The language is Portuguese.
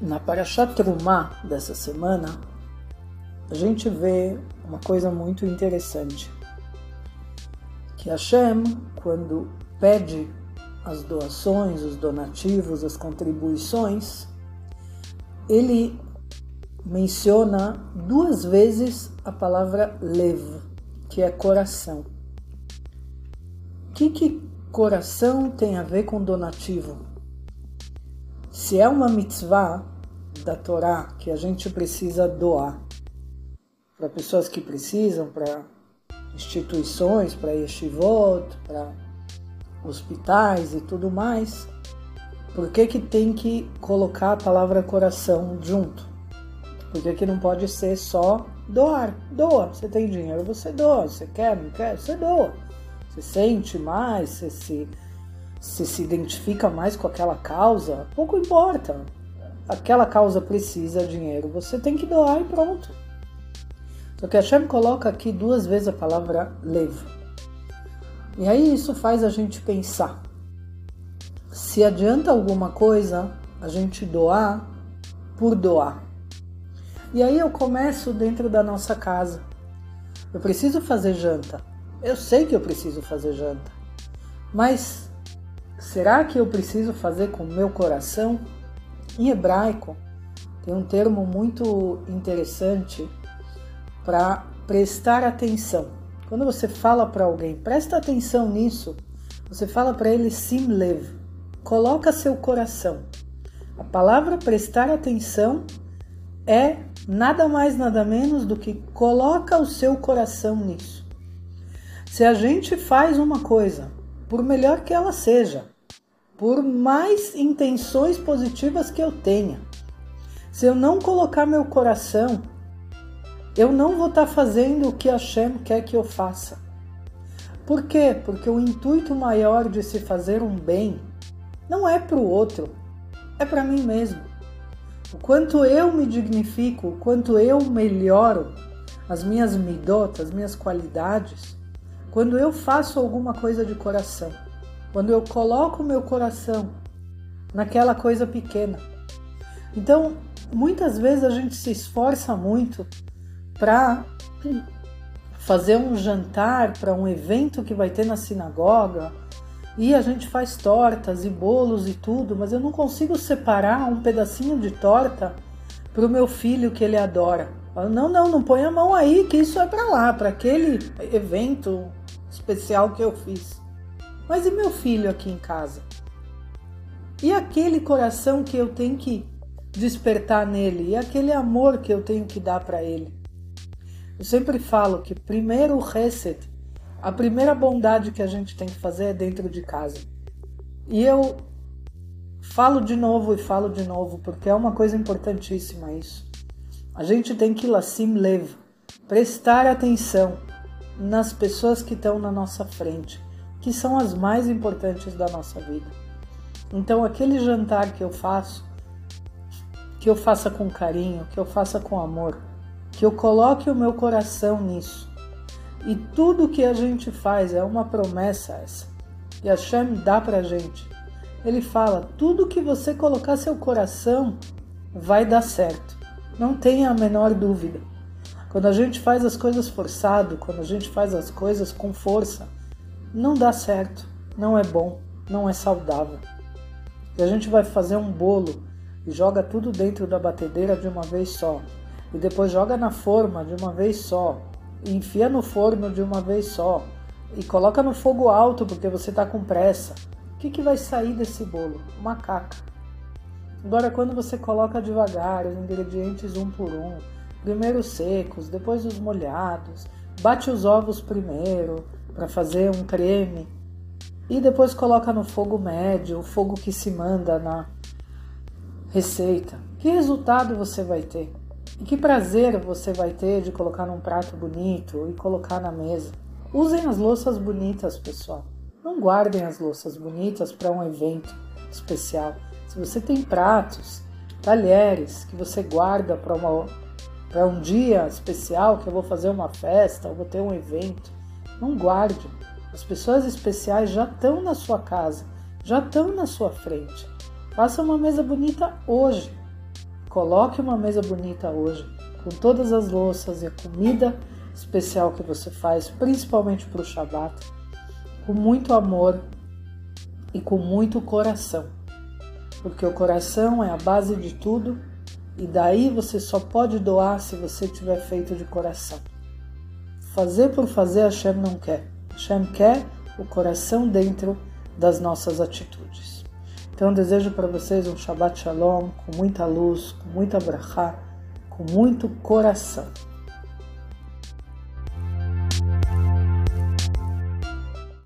Na Parashat Trumá dessa semana, a gente vê uma coisa muito interessante. Que Hashem, quando pede as doações, os donativos, as contribuições, ele menciona duas vezes a palavra lev, que é coração. O que, que coração tem a ver com donativo? Se é uma mitzvah da Torá que a gente precisa doar para pessoas que precisam, para instituições, para yeshivot, para hospitais e tudo mais, por que, que tem que colocar a palavra coração junto? Por que, que não pode ser só doar? Doa. Você tem dinheiro, você doa. Você quer, não quer? Você doa. Você sente mais, você se se se identifica mais com aquela causa, pouco importa. Aquela causa precisa dinheiro, você tem que doar e pronto. Só que Hashem coloca aqui duas vezes a palavra levo. E aí isso faz a gente pensar. Se adianta alguma coisa a gente doar por doar. E aí eu começo dentro da nossa casa. Eu preciso fazer janta. Eu sei que eu preciso fazer janta. Mas Será que eu preciso fazer com o meu coração? Em hebraico, tem um termo muito interessante para prestar atenção. Quando você fala para alguém, presta atenção nisso, você fala para ele sim lev, coloca seu coração. A palavra prestar atenção é nada mais nada menos do que coloca o seu coração nisso. Se a gente faz uma coisa, por melhor que ela seja, por mais intenções positivas que eu tenha. Se eu não colocar meu coração, eu não vou estar tá fazendo o que Hashem quer que eu faça. Por quê? Porque o intuito maior de se fazer um bem não é para o outro, é para mim mesmo. O quanto eu me dignifico, o quanto eu melhoro as minhas midot, as minhas qualidades, quando eu faço alguma coisa de coração quando eu coloco meu coração naquela coisa pequena. Então, muitas vezes a gente se esforça muito para fazer um jantar para um evento que vai ter na sinagoga e a gente faz tortas e bolos e tudo, mas eu não consigo separar um pedacinho de torta para o meu filho que ele adora. Não, não, não põe a mão aí, que isso é para lá, para aquele evento especial que eu fiz. Mas e meu filho aqui em casa? E aquele coração que eu tenho que despertar nele? E aquele amor que eu tenho que dar para ele? Eu sempre falo que primeiro o reset, a primeira bondade que a gente tem que fazer é dentro de casa. E eu falo de novo e falo de novo, porque é uma coisa importantíssima isso. A gente tem que lassim lev, prestar atenção nas pessoas que estão na nossa frente que são as mais importantes da nossa vida. Então, aquele jantar que eu faço, que eu faça com carinho, que eu faça com amor, que eu coloque o meu coração nisso. E tudo que a gente faz é uma promessa essa. E a Shem dá pra gente. Ele fala: tudo que você colocar seu coração vai dar certo. Não tenha a menor dúvida. Quando a gente faz as coisas forçado, quando a gente faz as coisas com força, não dá certo, não é bom, não é saudável. E a gente vai fazer um bolo e joga tudo dentro da batedeira de uma vez só, e depois joga na forma de uma vez só, e enfia no forno de uma vez só, e coloca no fogo alto porque você está com pressa. O que, que vai sair desse bolo? Uma caca. Agora, quando você coloca devagar os ingredientes um por um, primeiro os secos, depois os molhados, bate os ovos primeiro, para fazer um creme e depois coloca no fogo médio, o fogo que se manda na receita. Que resultado você vai ter? E que prazer você vai ter de colocar num prato bonito e colocar na mesa? Usem as louças bonitas, pessoal. Não guardem as louças bonitas para um evento especial. Se você tem pratos, talheres que você guarda para um dia especial, que eu vou fazer uma festa, ou vou ter um evento, não guarde. As pessoas especiais já estão na sua casa, já estão na sua frente. Faça uma mesa bonita hoje. coloque uma mesa bonita hoje, com todas as louças e a comida especial que você faz, principalmente para o Shabat, com muito amor e com muito coração. Porque o coração é a base de tudo e daí você só pode doar se você tiver feito de coração. Fazer por fazer, Hashem não quer. Hashem quer o coração dentro das nossas atitudes. Então, desejo para vocês um Shabbat Shalom com muita luz, com muita brachá, com muito coração.